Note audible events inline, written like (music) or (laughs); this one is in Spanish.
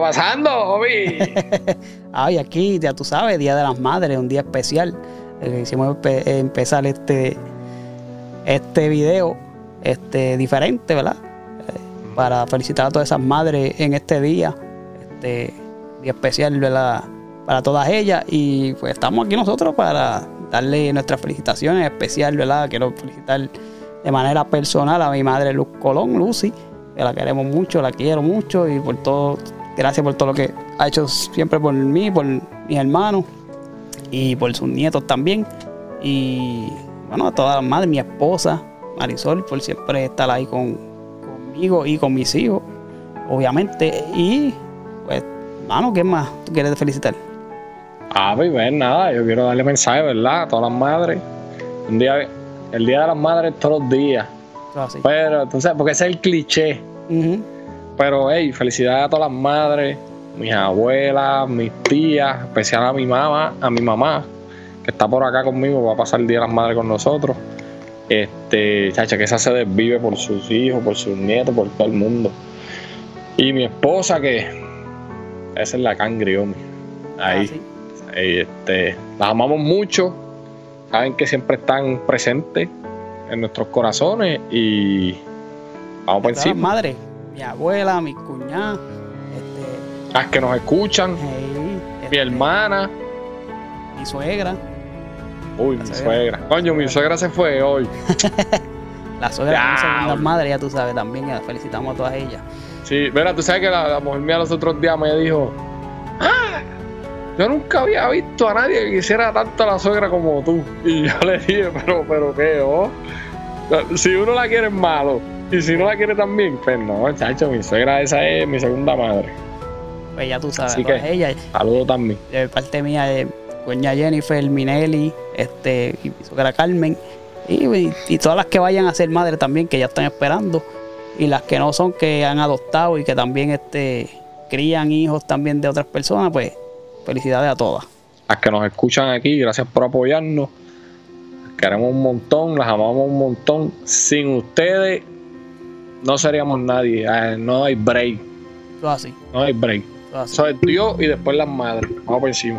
pasando, Obi? (laughs) Ay, aquí, ya tú sabes, Día de las Madres, un día especial. Eh, hicimos empezar este, este video este, diferente, ¿verdad? Eh, para felicitar a todas esas madres en este día, este día especial, ¿verdad? Para todas ellas. Y pues estamos aquí nosotros para darle nuestras felicitaciones especial, ¿verdad? Quiero felicitar de manera personal a mi madre Luz Colón, Lucy, que la queremos mucho, la quiero mucho y por todo, gracias por todo lo que ha hecho siempre por mí, por mis hermanos y por sus nietos también. Y bueno, a todas las madres, mi esposa, Marisol, por siempre estar ahí con, conmigo y con mis hijos, obviamente. Y pues, hermano, ¿qué más tú quieres felicitar? Ah, pues, pues nada, yo quiero darle mensaje, ¿verdad? A todas las madres. Un día, el día de las madres todos los días. Ah, Pero, entonces, porque ese es el cliché. Pero, hey, felicidades a todas las madres, mis abuelas, mis tías, especial a mi mamá, a mi mamá, que está por acá conmigo, va a pasar el día de las madres con nosotros. Este, chacha, que esa se desvive por sus hijos, por sus nietos, por todo el mundo. Y mi esposa, que esa es la cangriomi. Ahí. Ah, este, las amamos mucho, saben que siempre están presentes en nuestros corazones y vamos por encima. Madre, mi abuela, mi cuñada, este, las que nos escuchan, mi este, hermana, mi suegra. Uy, mi suegra. Coño, mi suegra se fue hoy. (laughs) la suegra es una madre, ya tú sabes también, felicitamos a todas ellas. Sí, mira, tú sabes que la, la mujer mía los otros días me dijo, ¡Ah! yo nunca había visto a nadie que quisiera tanto a la suegra como tú. Y yo le dije, pero, pero qué, oh. Si uno la quiere es malo. Y si no la quiere también, pues no, chacho, mi suegra esa es mi segunda madre. Pues ya tú sabes, Así que, ella. Saludo también. De parte mía, de doña Jennifer, Minelli, este, y mi suegra Carmen. Y, y, todas las que vayan a ser madre también, que ya están esperando. Y las que no son, que han adoptado y que también este, crían hijos también de otras personas, pues Felicidades a todas. Las que nos escuchan aquí, gracias por apoyarnos. queremos un montón, las amamos un montón. Sin ustedes no seríamos nadie. Eh, no hay break. así. No hay break. Eso es Dios y después las madres. Vamos por encima.